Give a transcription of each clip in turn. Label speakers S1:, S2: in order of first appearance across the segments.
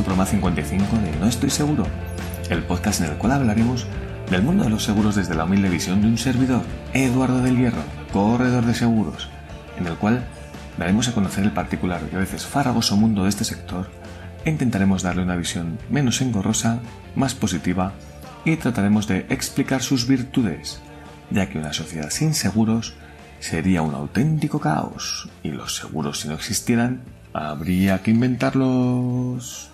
S1: Al programa 55 de No Estoy Seguro, el podcast en el cual hablaremos del mundo de los seguros desde la humilde visión de un servidor, Eduardo del Hierro, corredor de seguros, en el cual daremos a conocer el particular y a veces farragoso mundo de este sector e intentaremos darle una visión menos engorrosa, más positiva y trataremos de explicar sus virtudes, ya que una sociedad sin seguros sería un auténtico caos y los seguros si no existieran Habría que inventarlos.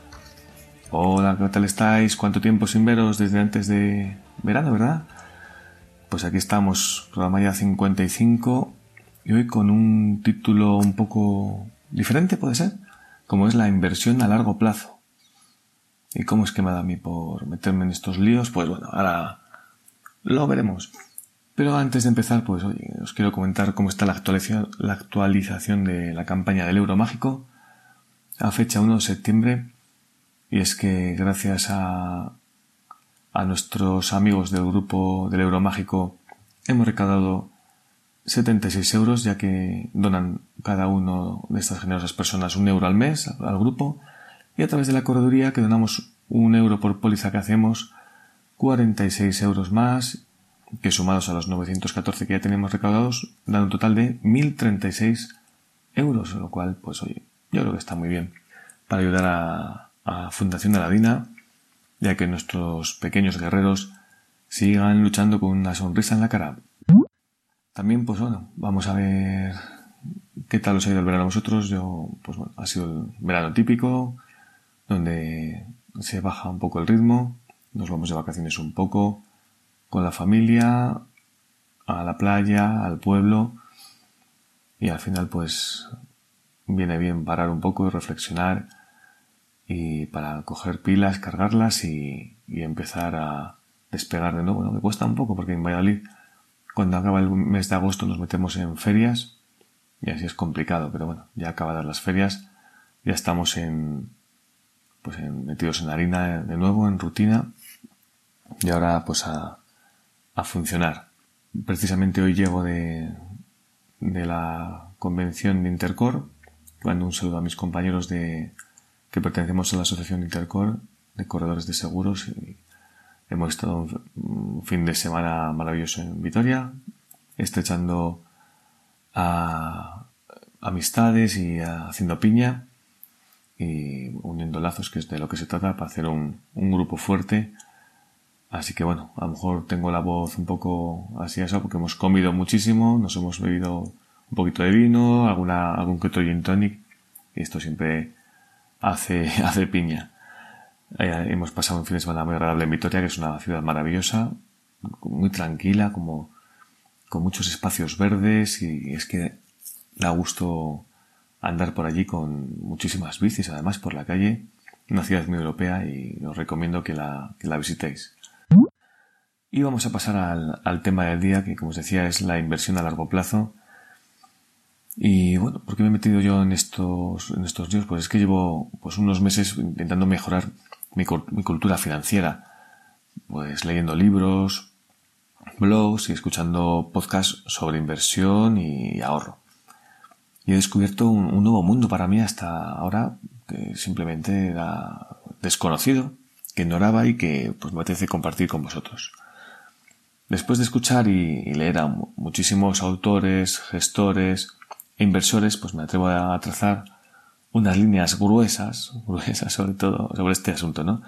S1: Hola, ¿qué tal estáis? ¿Cuánto tiempo sin veros desde antes de verano, verdad? Pues aquí estamos, programa ya 55 y hoy con un título un poco diferente, puede ser, como es la inversión a largo plazo. ¿Y cómo es que me da a mí por meterme en estos líos? Pues bueno, ahora lo veremos. Pero antes de empezar, pues oye, os quiero comentar cómo está la actualización, la actualización de la campaña del euro mágico a fecha 1 de septiembre. Y es que gracias a, a nuestros amigos del grupo del euro mágico hemos recaudado 76 euros, ya que donan cada uno de estas generosas personas un euro al mes al grupo. Y a través de la correduría, que donamos un euro por póliza que hacemos, 46 euros más que sumados a los 914 que ya tenemos recaudados, dan un total de 1.036 euros, lo cual, pues oye, yo creo que está muy bien para ayudar a, Fundación de Aladina, ya que nuestros pequeños guerreros sigan luchando con una sonrisa en la cara. También, pues bueno, vamos a ver qué tal os ha ido el verano a vosotros. Yo, pues bueno, ha sido el verano típico, donde se baja un poco el ritmo, nos vamos de vacaciones un poco, con la familia, a la playa, al pueblo y al final pues viene bien parar un poco y reflexionar y para coger pilas, cargarlas y, empezar a despegar de nuevo, ¿no? Me cuesta un poco porque en Valladolid cuando acaba el mes de agosto nos metemos en ferias y así es complicado, pero bueno, ya acabadas las ferias, ya estamos en pues metidos en harina de nuevo, en rutina y ahora pues a, a funcionar. Precisamente hoy llego de, de la convención de Intercor, cuando un saludo a mis compañeros de, que pertenecemos a la Asociación Intercor de Corredores de Seguros. Hemos estado un, fin de semana maravilloso en Vitoria, estrechando a amistades y haciendo piña y uniendo lazos, que es de lo que se trata, para hacer un, un grupo fuerte Así que bueno, a lo mejor tengo la voz un poco así eso porque hemos comido muchísimo, nos hemos bebido un poquito de vino, alguna, algún que otro gin tonic y esto siempre hace, hace piña. Eh, hemos pasado un fin de semana muy agradable en Vitoria, que es una ciudad maravillosa, muy tranquila, como con muchos espacios verdes y es que da gusto andar por allí con muchísimas bicis, además por la calle, una ciudad muy europea y os recomiendo que la, que la visitéis. Y vamos a pasar al, tema del día, que como os decía es la inversión a largo plazo. Y bueno, ¿por qué me he metido yo en estos, en estos días? Pues es que llevo pues unos meses intentando mejorar mi, cultura financiera. Pues leyendo libros, blogs y escuchando podcasts sobre inversión y ahorro. Y he descubierto un, nuevo mundo para mí hasta ahora que simplemente era desconocido, que ignoraba y que pues me apetece compartir con vosotros. Después de escuchar y, leer a muchísimos autores, gestores inversores, pues me atrevo a trazar unas líneas gruesas, gruesas sobre todo, sobre este asunto, ¿no?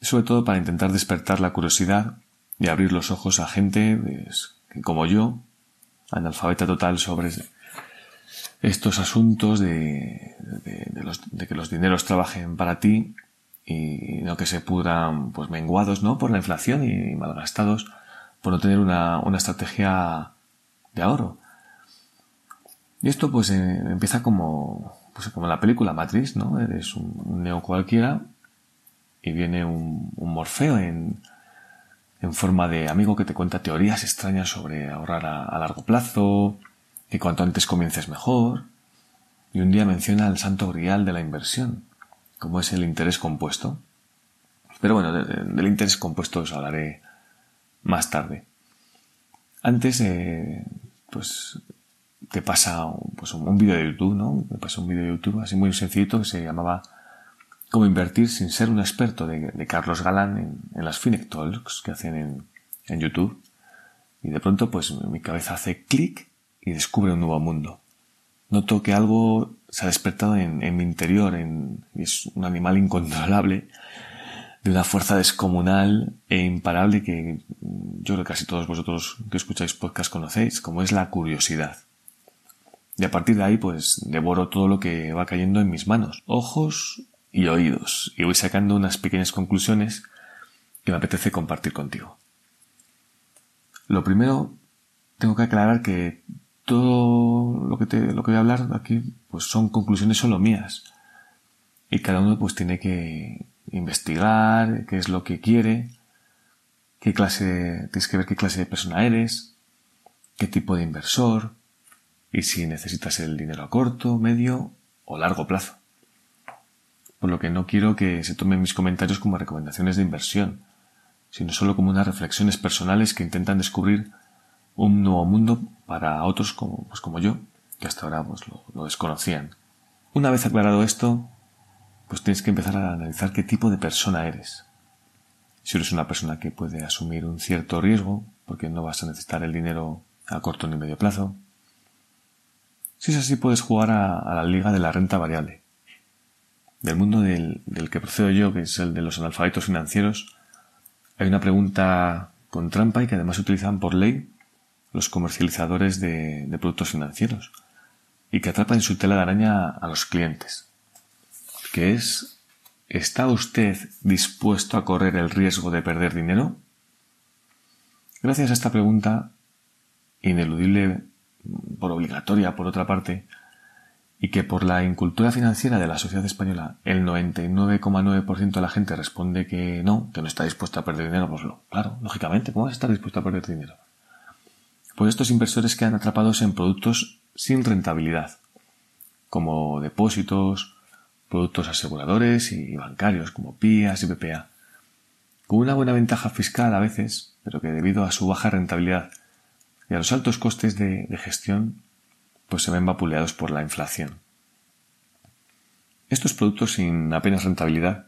S1: Sobre todo para intentar despertar la curiosidad y abrir los ojos a gente pues, como yo, analfabeta total sobre estos asuntos de, de, que los dineros trabajen para ti y no que se pudran pues menguados ¿no? por la inflación y malgastados por no tener una, estrategia de ahorro. Y esto pues eh, empieza como, pues, como la película Matrix, ¿no? Eres un, neo cualquiera y viene un, Morfeo en, en, forma de amigo que te cuenta teorías extrañas sobre ahorrar a, largo plazo, que cuanto antes comiences mejor, y un día menciona el santo grial de la inversión, como es el interés compuesto. Pero bueno, del interés compuesto os hablaré más tarde. Antes, eh, pues te pasa pues, un vídeo de YouTube, ¿no? Me pasa un vídeo de YouTube así muy sencillito que se llamaba cómo invertir sin ser un experto de, Carlos Galán en, las Finec Talks que hacen en, en YouTube. Y de pronto, pues mi cabeza hace clic y descubre un nuevo mundo. Noto que algo se ha despertado en, mi interior, en, es un animal incontrolable, de una fuerza descomunal e imparable que yo creo que casi todos vosotros que escucháis podcast conocéis, como es la curiosidad. Y a partir de ahí, pues devoro todo lo que va cayendo en mis manos, ojos y oídos, y voy sacando unas pequeñas conclusiones que me apetece compartir contigo. Lo primero, tengo que aclarar que todo lo que te, lo que voy a hablar aquí, pues son conclusiones solo mías. Y cada uno pues tiene que investigar qué es lo que quiere, qué clase, tienes que ver qué clase de persona eres, qué tipo de inversor, y si necesitas el dinero a corto, medio o largo plazo. Por lo que no quiero que se tomen mis comentarios como recomendaciones de inversión, sino solo como unas reflexiones personales que intentan descubrir un nuevo mundo para otros como, pues como yo, que hasta ahora pues, lo, desconocían. Una vez aclarado esto, pues tienes que empezar a analizar qué tipo de persona eres. Si eres una persona que puede asumir un cierto riesgo, porque no vas a necesitar el dinero a corto ni medio plazo. Si es así, puedes jugar a, la liga de la renta variable. Del mundo del, del, que procedo yo, que es el de los analfabetos financieros, hay una pregunta con trampa y que además utilizan por ley los comercializadores de, productos financieros y que atrapa en su tela de araña a los clientes, que es ¿está usted dispuesto a correr el riesgo de perder dinero? Gracias a esta pregunta, ineludible por obligatoria por otra parte, y que por la incultura financiera de la sociedad española el 99,9% de la gente responde que no, que no está dispuesto a perder dinero, pues claro, lógicamente, ¿cómo vas a estar dispuesto a perder dinero? Pues estos inversores quedan atrapados en productos sin rentabilidad, como depósitos, productos aseguradores y bancarios, como PIAs y BPA, con una buena ventaja fiscal a veces, pero que debido a su baja rentabilidad y a los altos costes de, gestión pues se ven vapuleados por la inflación. Estos productos sin apenas rentabilidad,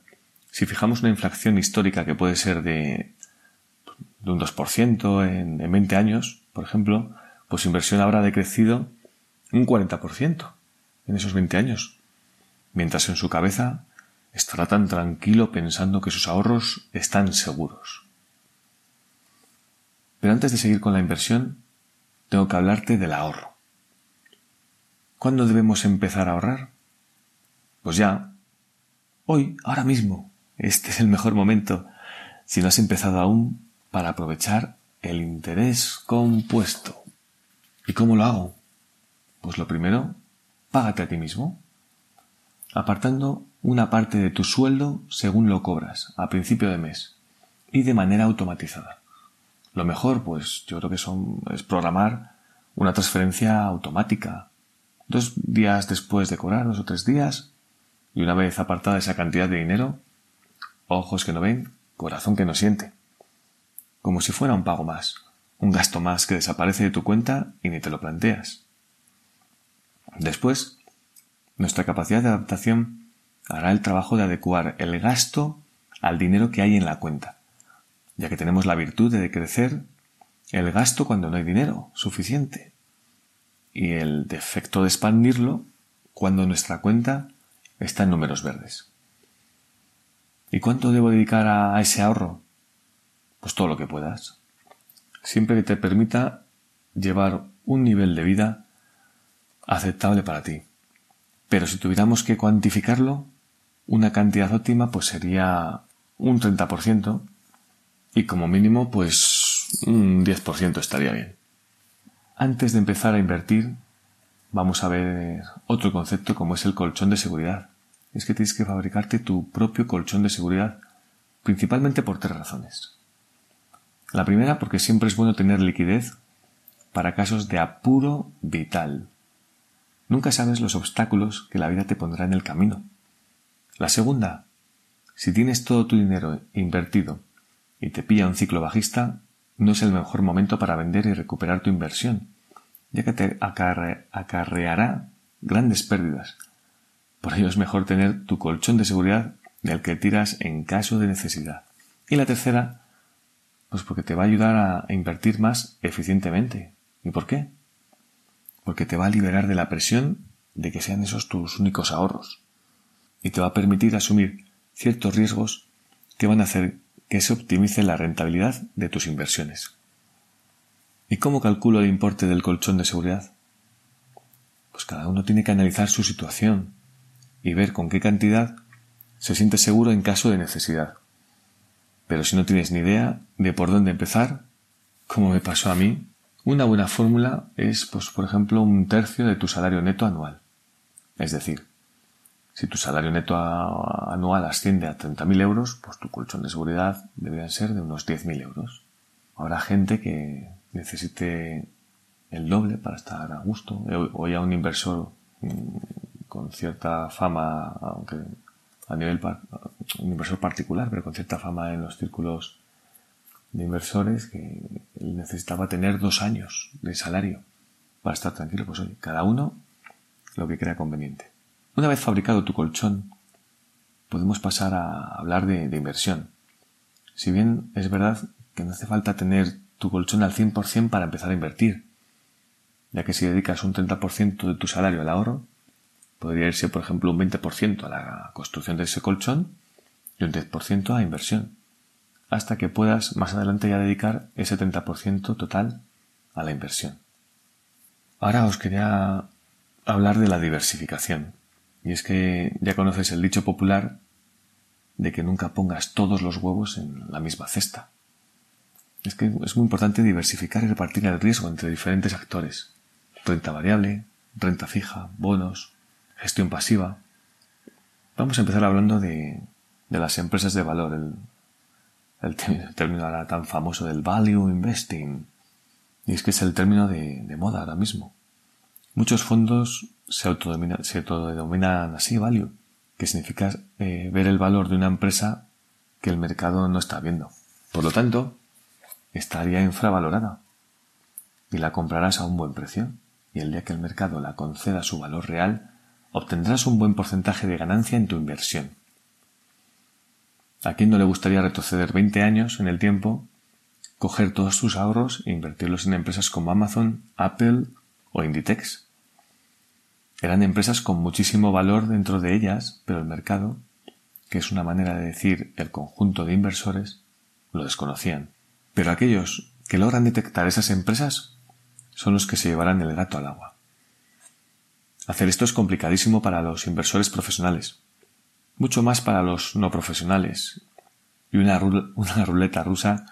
S1: si fijamos una inflación histórica que puede ser de, de un 2% en, en 20 años, por ejemplo, pues su inversión habrá decrecido un 40% en esos 20 años, mientras en su cabeza estará tan tranquilo pensando que sus ahorros están seguros. Pero antes de seguir con la inversión, tengo que hablarte del ahorro. ¿Cuándo debemos empezar a ahorrar? Pues ya. Hoy, ahora mismo. Este es el mejor momento, si no has empezado aún, para aprovechar el interés compuesto. ¿Y cómo lo hago? Pues lo primero, págate a ti mismo, apartando una parte de tu sueldo según lo cobras, a principio de mes, y de manera automatizada. Lo mejor, pues yo creo que son, es programar una transferencia automática Dos días después de cobrar, dos o tres días, y una vez apartada esa cantidad de dinero, ojos que no ven, corazón que no siente. Como si fuera un pago más, un gasto más que desaparece de tu cuenta y ni te lo planteas. Después, nuestra capacidad de adaptación hará el trabajo de adecuar el gasto al dinero que hay en la cuenta, ya que tenemos la virtud de decrecer el gasto cuando no hay dinero suficiente y el defecto de expandirlo cuando nuestra cuenta está en números verdes. ¿Y cuánto debo dedicar a ese ahorro? Pues todo lo que puedas. Siempre que te permita llevar un nivel de vida aceptable para ti. Pero si tuviéramos que cuantificarlo, una cantidad óptima pues sería un 30% y como mínimo pues un 10% estaría bien. Antes de empezar a invertir, vamos a ver otro concepto como es el colchón de seguridad. Es que tienes que fabricarte tu propio colchón de seguridad, principalmente por tres razones. La primera, porque siempre es bueno tener liquidez para casos de apuro vital. Nunca sabes los obstáculos que la vida te pondrá en el camino. La segunda, si tienes todo tu dinero invertido y te pilla un ciclo bajista, no es el mejor momento para vender y recuperar tu inversión, ya que te acarreará grandes pérdidas. Por ello es mejor tener tu colchón de seguridad del que tiras en caso de necesidad. Y la tercera, pues porque te va a ayudar a invertir más eficientemente. ¿Y por qué? Porque te va a liberar de la presión de que sean esos tus únicos ahorros. Y te va a permitir asumir ciertos riesgos que van a hacer que se optimice la rentabilidad de tus inversiones. ¿Y cómo calculo el importe del colchón de seguridad? Pues cada uno tiene que analizar su situación y ver con qué cantidad se siente seguro en caso de necesidad. Pero si no tienes ni idea de por dónde empezar, como me pasó a mí, una buena fórmula es, pues, por ejemplo, un tercio de tu salario neto anual. Es decir, si tu salario neto anual asciende a 30.000 euros, pues tu colchón de seguridad debería ser de unos 10.000 euros. Habrá gente que necesite el doble para estar a gusto, o ya un inversor mm, con cierta fama, aunque a nivel un inversor particular, pero con cierta fama en los círculos de inversores que necesitaba tener dos años de salario para estar tranquilo. Pues oye, cada uno lo que crea conveniente. Una vez fabricado tu colchón, podemos pasar a hablar de, inversión. Si bien es verdad que no hace falta tener tu colchón al 100% para empezar a invertir, ya que si dedicas un 30% de tu salario al ahorro, podría irse, por ejemplo, un 20% a la construcción de ese colchón y un 10% a inversión, hasta que puedas más adelante ya dedicar ese 30% total a la inversión. Ahora os quería hablar de la diversificación. Y es que ya conoces el dicho popular de que nunca pongas todos los huevos en la misma cesta. Es que es muy importante diversificar y repartir el riesgo entre diferentes actores. Renta variable, renta fija, bonos, gestión pasiva. Vamos a empezar hablando de, las empresas de valor, el, el, término tan famoso del value investing. Y es que es el término de, moda ahora mismo. Muchos fondos se, autodenominan así value, que significa eh, ver el valor de una empresa que el mercado no está viendo. Por lo tanto, estaría infravalorada y la comprarás a un buen precio y el día que el mercado la conceda su valor real, obtendrás un buen porcentaje de ganancia en tu inversión. ¿A quién no le gustaría retroceder 20 años en el tiempo, coger todos tus ahorros e invertirlos en empresas como Amazon, Apple o Inditex? Eran empresas con muchísimo valor dentro de ellas, pero el mercado, que es una manera de decir el conjunto de inversores, lo desconocían. Pero aquellos que logran detectar esas empresas son los que se llevarán el gato al agua. Hacer esto es complicadísimo para los inversores profesionales, mucho más para los no profesionales y una, una ruleta rusa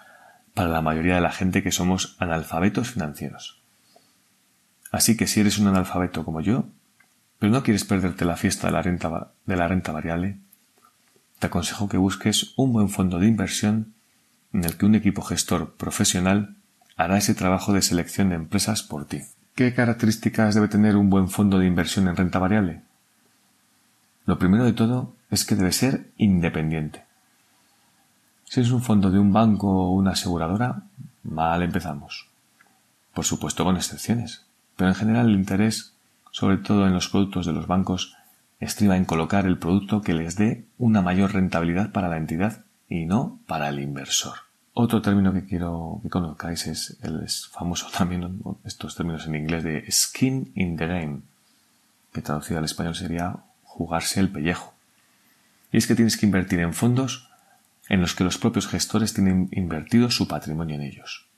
S1: para la mayoría de la gente que somos analfabetos financieros. Así que si eres un analfabeto como yo, pero no quieres perderte la fiesta de la renta, de la renta variable, te aconsejo que busques un buen fondo de inversión en el que un equipo gestor profesional hará ese trabajo de selección de empresas por ti. ¿Qué características debe tener un buen fondo de inversión en renta variable? Lo primero de todo es que debe ser independiente. Si es un fondo de un banco o una aseguradora, mal empezamos. Por supuesto con excepciones, pero en general el interés, sobre todo en los productos de los bancos, estriba en colocar el producto que les dé una mayor rentabilidad para la entidad y no para el inversor. Otro término que quiero que conozcáis es el famoso también, estos términos en inglés de skin in the game, que traducido al español sería jugarse el pellejo. Y es que tienes que invertir en fondos en los que los propios gestores tienen invertido su patrimonio en ellos.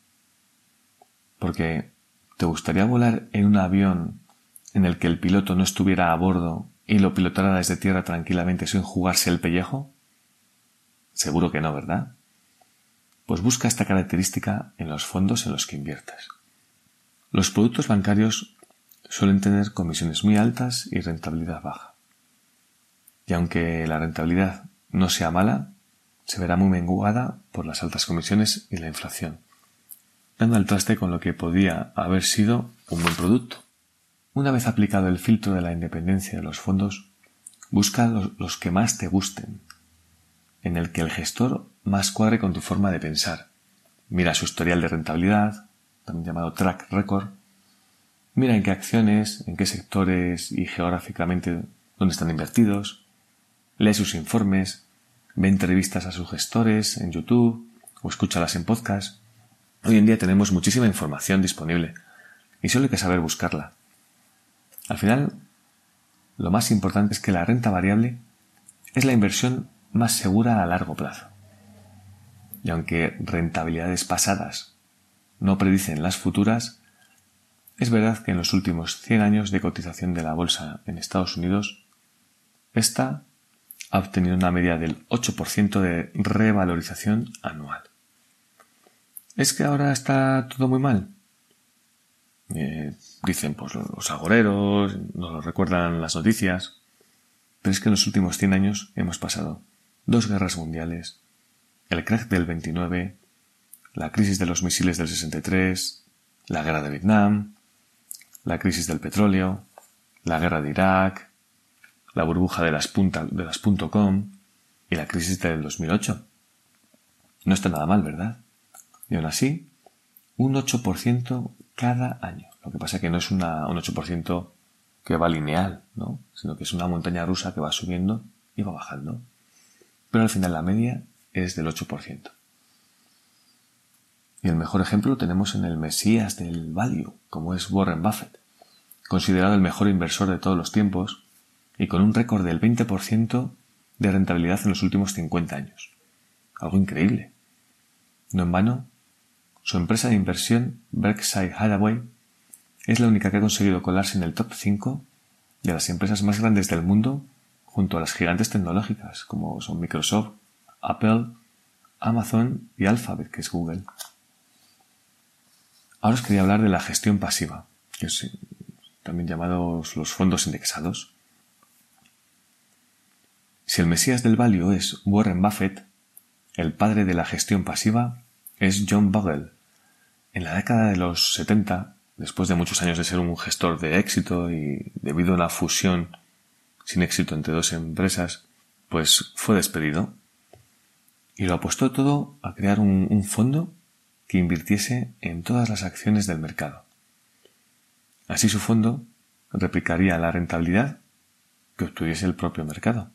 S1: Porque ¿te gustaría volar en un avión en el que el piloto no estuviera a bordo y lo pilotara desde tierra tranquilamente sin jugarse el pellejo? Seguro que no, ¿verdad? Pues busca esta característica en los fondos en los que inviertas. Los productos bancarios suelen tener comisiones muy altas y rentabilidad baja. Y aunque la rentabilidad no sea mala, se verá muy menguada por las altas comisiones y la inflación, dando al traste con lo que podía haber sido un buen producto. Una vez aplicado el filtro de la independencia de los fondos, busca los, que más te gusten en el que el gestor más cuadre con tu forma de pensar. Mira su historial de rentabilidad, también llamado track record. Mira en qué acciones, en qué sectores y geográficamente dónde están invertidos. Lee sus informes ve entrevistas a sus gestores en YouTube o escúchalas en podcast. Hoy en día tenemos muchísima información disponible y solo hay que saber buscarla. Al final, lo más importante es que la renta variable es la inversión más segura a largo plazo. Y aunque rentabilidades pasadas no predicen las futuras, es verdad que en los últimos 100 años de cotización de la bolsa en Estados Unidos, esta ha obtenido una media del 8% de revalorización anual. ¿Es que ahora está todo muy mal? Eh, dicen pues los agoreros, nos lo recuerdan las noticias, pero es que en los últimos 100 años hemos pasado dos guerras mundiales, el crack del 29, la crisis de los misiles del 63, la guerra de Vietnam, la crisis del petróleo, la guerra de Irak, la burbuja de las, de las .com y la crisis del 2008. No está nada mal, ¿verdad? Y aún así, un 8% cada año. Lo que pasa es que no es un 8% que va lineal, ¿no? Sino que es una montaña rusa que va subiendo y va bajando. Pero al final la media es del 8%. Y el mejor ejemplo lo tenemos en el Mesías del Value, como es Warren Buffett, considerado el mejor inversor de todos los tiempos y con un récord del 20% de rentabilidad en los últimos 50 años. Algo increíble. No en vano, su empresa de inversión, Berkshire Hathaway, es la única que ha conseguido colarse en el top 5 de las empresas más grandes del mundo junto a las gigantes tecnológicas como son Microsoft, Apple, Amazon y Alphabet, que es Google. Ahora os quería hablar de la gestión pasiva, que eh, también llamados los fondos indexados. Si el Mesías del Value es Warren Buffett, el padre de la gestión pasiva es John Bogle. En la década de los 70, después de muchos años de ser un gestor de éxito y debido a la fusión sin éxito entre dos empresas, pues fue despedido y lo apostó todo a crear un, fondo que invirtiese en todas las acciones del mercado. Así su fondo replicaría la rentabilidad que obtuviese el propio mercado,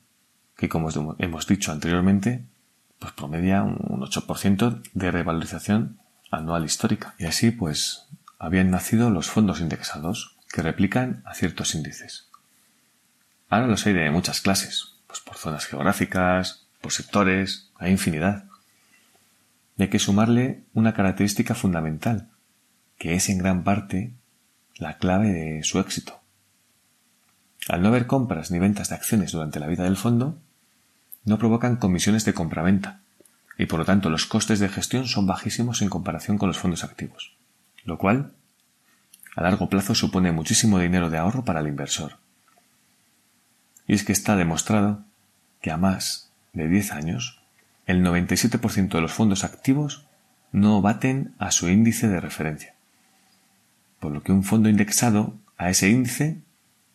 S1: que como hemos dicho anteriormente, pues promedia un 8% de revalorización anual histórica. Y así pues habían nacido los fondos indexados, que replican a ciertos índices. Ahora los hay de muchas clases, pues por zonas geográficas, por sectores, hay infinidad. Y hay que sumarle una característica fundamental, que es en gran parte la clave de su éxito. Al no haber compras ni ventas de acciones durante la vida del fondo, no provocan comisiones de compra-venta, y por lo tanto los costes de gestión son bajísimos en comparación con los fondos activos, lo cual a largo plazo supone muchísimo dinero de ahorro para el inversor. Y es que está demostrado que a más de 10 años, el 97% de los fondos activos no baten a su índice de referencia. Por lo que un fondo indexado a ese índice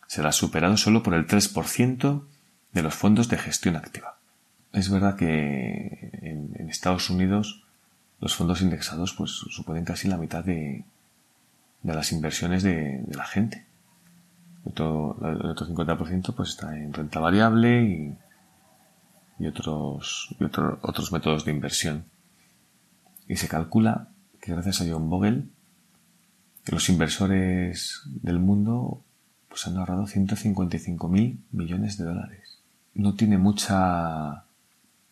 S1: será superado solo por el 3% de los fondos de gestión activa. Es verdad que en, Estados Unidos los fondos indexados pues suponen casi la mitad de, de las inversiones de, la gente. El otro, el otro 50% pues está en renta variable y y otros, y otros métodos de inversión. Y se calcula que gracias a John Bogle, los inversores del mundo pues han ahorrado 155 mil millones de dólares. No tiene mucha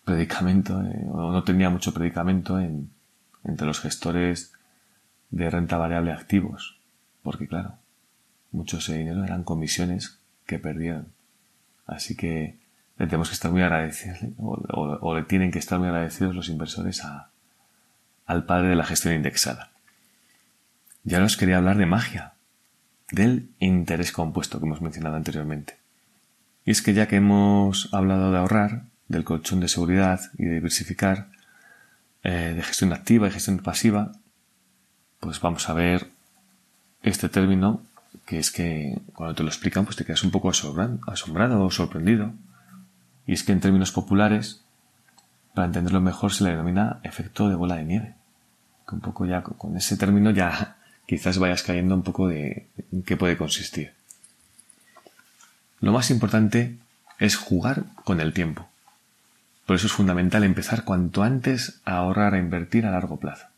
S1: predicamento, eh, o no tenía mucho predicamento en, entre los gestores de renta variable activos, porque claro, mucho ese dinero eran comisiones que perdieron. Así que le tenemos que estar muy agradecidos, o, le tienen que estar muy agradecidos los inversores al padre de la gestión indexada. Ya os quería hablar de magia, del interés compuesto que hemos mencionado anteriormente. Y es que ya que hemos hablado de ahorrar, del colchón de seguridad y de diversificar, eh, de gestión activa y gestión pasiva, pues vamos a ver este término que es que cuando te lo explican pues te quedas un poco asombrado o sorprendido y es que en términos populares, para entenderlo mejor, se le denomina efecto de bola de nieve. Que un poco ya con ese término ya quizás vayas cayendo un poco de en qué puede consistir. Lo más importante es jugar con el tiempo. Por eso es fundamental empezar cuanto antes a ahorrar e invertir a largo plazo,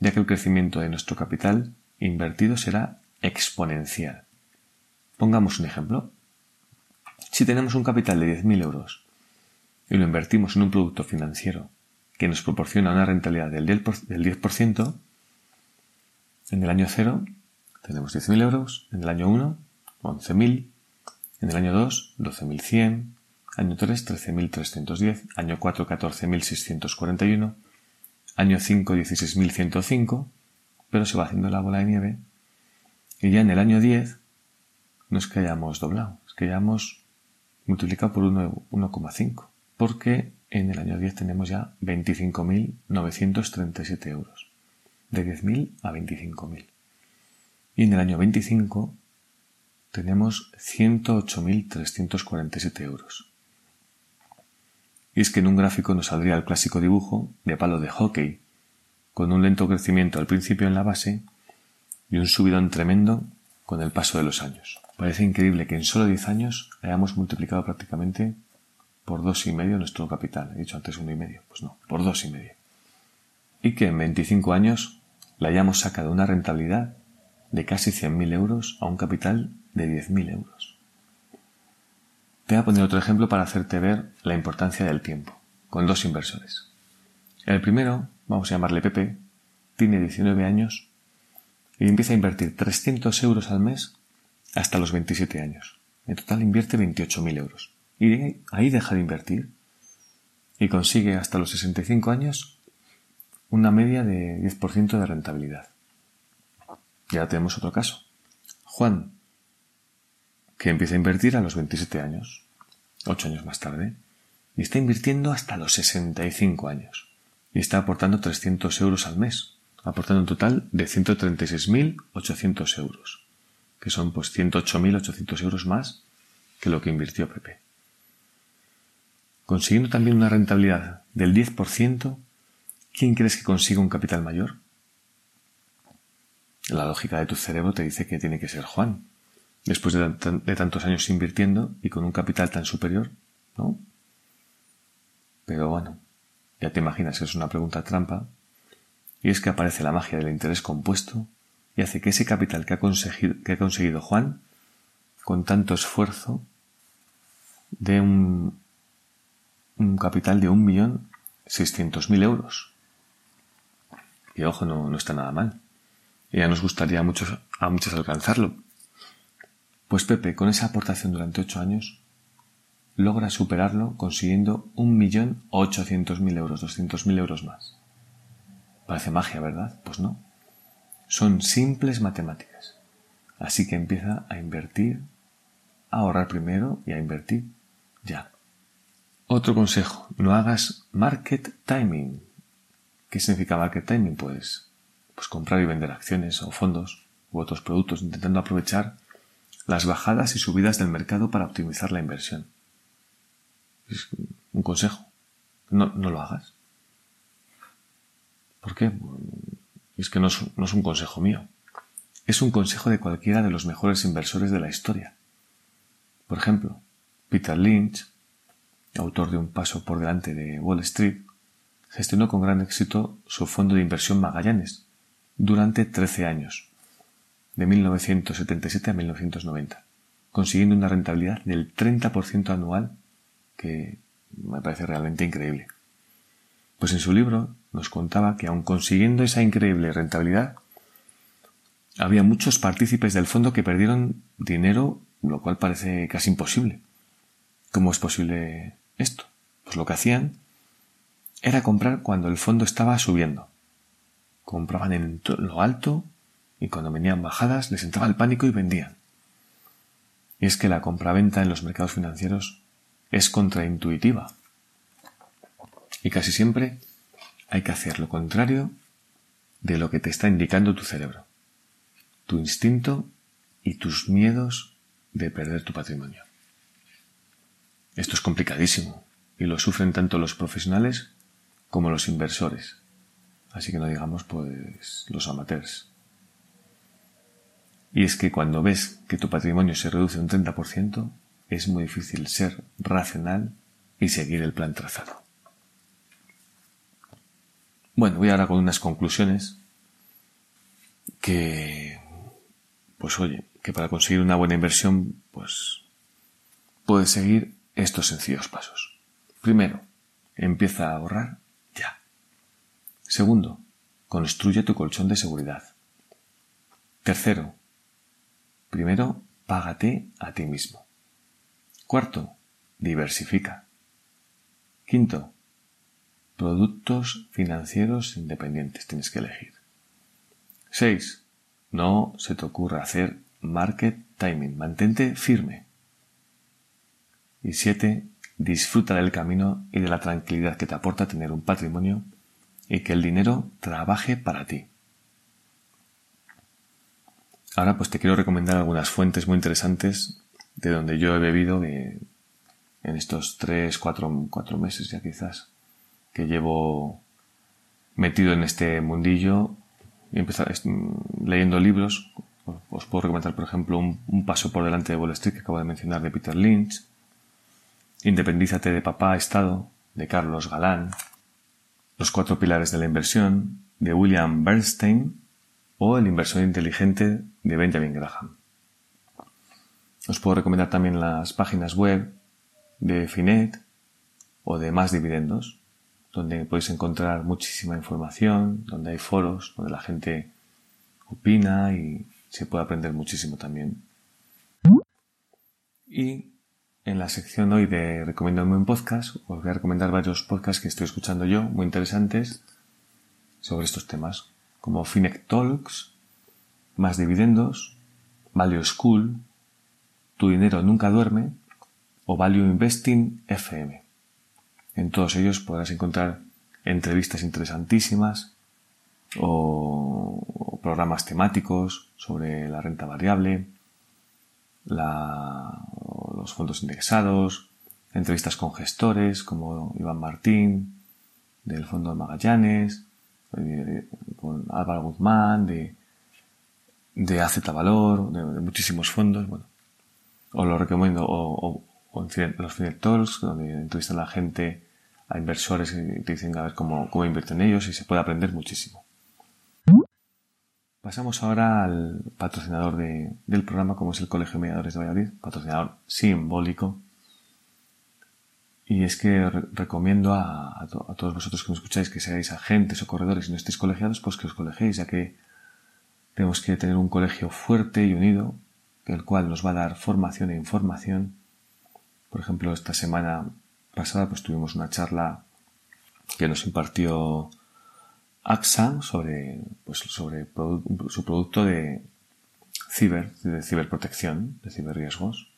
S1: ya que el crecimiento de nuestro capital invertido será exponencial. Pongamos un ejemplo. Si tenemos un capital de 10.000 euros y lo invertimos en un producto financiero que nos proporciona una rentabilidad del 10%, en el año 0 tenemos 10.000 euros, en el año 1 11.000, en el año 2 12.100, año 3 13.310, año 4 14.641, año 5 16.105, pero se va haciendo la bola de nieve. Y ya en el año 10 no es que hayamos doblado, es que hayamos multiplicado por 1,5, porque en el año 10 tenemos ya 25.937 euros, de 10.000 a 25.000. Y en el año 25 tenemos 108.347 euros. Y es que en un gráfico nos saldría el clásico dibujo de palo de hockey, con un lento crecimiento al principio en la base y un subidón tremendo con el paso de los años. Parece increíble que en solo 10 años hayamos multiplicado prácticamente por dos y medio nuestro capital. He dicho antes uno y medio. Pues no, por dos y medio. Y que en 25 años le hayamos sacado una rentabilidad de casi 100.000 euros a un capital de 10.000 euros. Te voy a poner otro ejemplo para hacerte ver la importancia del tiempo, con dos inversores. El primero, vamos a llamarle Pepe, tiene 19 años y empieza a invertir 300 euros al mes hasta los 27 años. En total invierte 28.000 euros. Y ahí deja de invertir y consigue hasta los 65 años una media de 10% de rentabilidad. Y ahora tenemos otro caso. Juan, que empieza a invertir a los 27 años, 8 años más tarde, y está invirtiendo hasta los 65 años. Y está aportando 300 euros al mes aportando un total de 136.800 euros, que son pues 108.800 euros más que lo que invirtió Pepe. Consiguiendo también una rentabilidad del 10%, ¿quién crees que consiga un capital mayor? La lógica de tu cerebro te dice que tiene que ser Juan, después de, tantos años invirtiendo y con un capital tan superior, ¿no? Pero bueno, ya te imaginas que es una pregunta trampa y es que aparece la magia del interés compuesto y hace que ese capital que ha conseguido, que ha conseguido Juan, con tanto esfuerzo, dé un, un capital de un millón seiscientos mil euros. Y ojo, no, no está nada mal. Y ya nos gustaría a muchos, a muchos alcanzarlo. Pues Pepe, con esa aportación durante ocho años, logra superarlo consiguiendo un millón ochocientos mil euros, doscientos mil euros más. Parece magia, ¿verdad? Pues no. Son simples matemáticas. Así que empieza a invertir, a ahorrar primero y a invertir ya. Otro consejo, no hagas market timing. ¿Qué significa market timing? Pues, pues comprar y vender acciones o fondos u otros productos intentando aprovechar las bajadas y subidas del mercado para optimizar la inversión. Es un consejo. No, no lo hagas. ¿Por qué? Es que no es, no es un consejo mío. Es un consejo de cualquiera de los mejores inversores de la historia. Por ejemplo, Peter Lynch, autor de Un paso por delante de Wall Street, gestionó con gran éxito su fondo de inversión Magallanes durante 13 años, de 1977 a 1990, consiguiendo una rentabilidad del 30% anual que me parece realmente increíble. Pues en su libro nos contaba que aun consiguiendo esa increíble rentabilidad, había muchos partícipes del fondo que perdieron dinero, lo cual parece casi imposible. ¿Cómo es posible esto? Pues lo que hacían era comprar cuando el fondo estaba subiendo. Compraban en lo alto y cuando venían bajadas les entraba el pánico y vendían. Y es que la compraventa en los mercados financieros es contraintuitiva. Y casi siempre hay que hacer lo contrario de lo que te está indicando tu cerebro, tu instinto y tus miedos de perder tu patrimonio. Esto es complicadísimo y lo sufren tanto los profesionales como los inversores, así que no digamos pues los amateurs. Y es que cuando ves que tu patrimonio se reduce un 30%, es muy difícil ser racional y seguir el plan trazado. Bueno, voy ahora con unas conclusiones que, pues oye, que para conseguir una buena inversión, pues puedes seguir estos sencillos pasos. Primero, empieza a ahorrar ya. Segundo, construye tu colchón de seguridad. Tercero, primero, págate a ti mismo. Cuarto, diversifica. Quinto, productos financieros independientes tienes que elegir. Seis, no se te ocurra hacer market timing, mantente firme. Y siete, disfruta del camino y de la tranquilidad que te aporta tener un patrimonio y que el dinero trabaje para ti. Ahora pues te quiero recomendar algunas fuentes muy interesantes de donde yo he bebido en estos tres, cuatro, cuatro meses ya quizás que llevo metido en este mundillo y empezar leyendo libros. Os puedo recomendar, por ejemplo, un, paso por delante de Wall Street que acabo de mencionar de Peter Lynch, Independízate de papá Estado de Carlos Galán, Los cuatro pilares de la inversión de William Bernstein o El inversor inteligente de Benjamin Graham. Os puedo recomendar también las páginas web de Finet o de Más Dividendos, donde podéis encontrar muchísima información, donde hay foros, donde la gente opina y se puede aprender muchísimo también. Y en la sección hoy de Recomiéndame un podcast, os voy a recomendar varios podcasts que estoy escuchando yo, muy interesantes, sobre estos temas, como Finec Talks, Más Dividendos, Value School, Tu Dinero Nunca Duerme o Value Investing FM. En todos ellos podrás encontrar entrevistas interesantísimas o, programas temáticos sobre la renta variable, los fondos indexados, entrevistas con gestores como Iván Martín del Fondo Magallanes, con Álvaro Guzmán de, de AZ Valor, de, muchísimos fondos. Bueno, os lo recomiendo, o, en los Finet Talks, donde entrevistan a la gente a inversores y te dicen a ver cómo, cómo invierten ellos y se puede aprender muchísimo. Pasamos ahora al patrocinador del programa, como es el Colegio de Mediadores de Valladolid, patrocinador simbólico. Y es que recomiendo a, todos vosotros que me escucháis que seáis agentes o corredores y no estéis colegiados, pues que os colegéis, ya que tenemos que tener un colegio fuerte y unido, el cual nos va a dar formación e información. Por ejemplo, esta semana pasada pues tuvimos una charla que nos impartió AXA sobre, pues, sobre su producto de ciber, de ciberprotección, de ciberriesgos.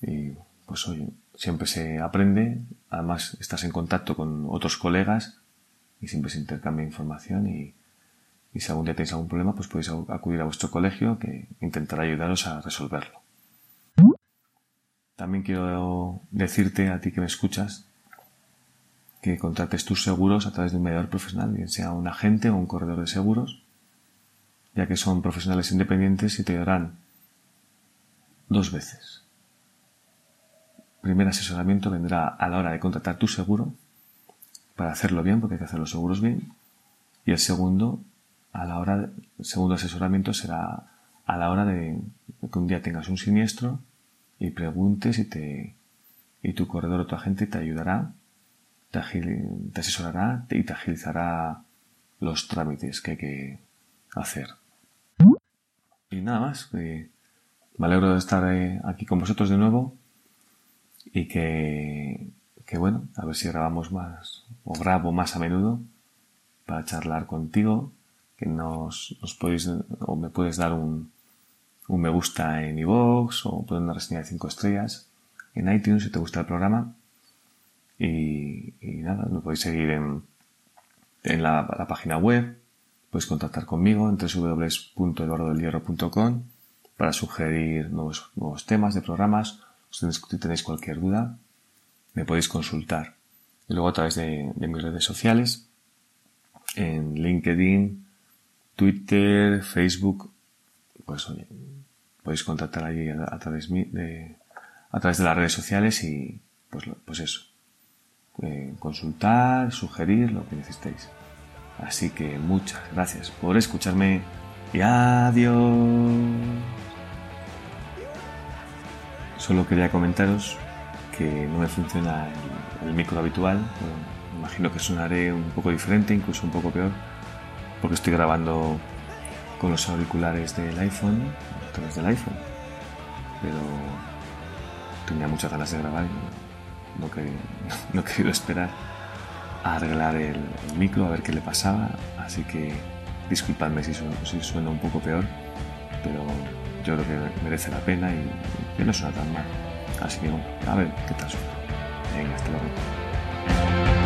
S1: Y pues oye, siempre se aprende, además estás en contacto con otros colegas y siempre se intercambia información y, y si algún día tenéis algún problema, pues podéis acudir a vuestro colegio que intentará ayudaros a resolverlo. También quiero decirte a ti que me escuchas que contrates tus seguros a través de un mediador profesional, bien sea un agente o un corredor de seguros, ya que son profesionales independientes y te ayudarán dos veces. Primer asesoramiento vendrá a la hora de contratar tu seguro, para hacerlo bien, porque hay que hacer los seguros bien, y el segundo, a la hora, segundo asesoramiento será a la hora de que un día tengas un siniestro y preguntes y te y tu corredor o tu agente te ayudará, te, asesorará y te agilizará los trámites que hay que hacer. Y nada más, me alegro de estar eh, aquí con vosotros de nuevo y que, que bueno, a ver si grabamos más o grabo más a menudo para charlar contigo, que nos, podéis o me puedes dar un, un me gusta en iVoox o poner una reseña de 5 estrellas en iTunes si te gusta el programa. Y, nada, me podéis seguir en, en la, página web, puedes contactar conmigo en www.eduardodelhierro.com para sugerir nuevos, nuevos temas de programas. Si tenéis cualquier duda, me podéis consultar. Y luego a través de, mis redes sociales, en LinkedIn, Twitter, Facebook, pues podéis contactar ahí a, través de, a través de las redes sociales y, pues, pues eso, eh, consultar, sugerir lo que necesitéis. Así que muchas gracias por escucharme y adiós. Solo quería comentaros que no me funciona el, micro habitual. imagino que sonaré un poco diferente, incluso un poco peor, porque estoy grabando con los auriculares del iPhone, a través del iPhone. Pero tenía muchas ganas de grabar y no, no he querido esperar a arreglar el, micro, a ver qué le pasaba. Así que disculpadme si, si suena un poco peor, pero yo creo que merece la pena y que no suena tan mal. Así que bueno, a ver qué tal suena. Venga, hasta luego.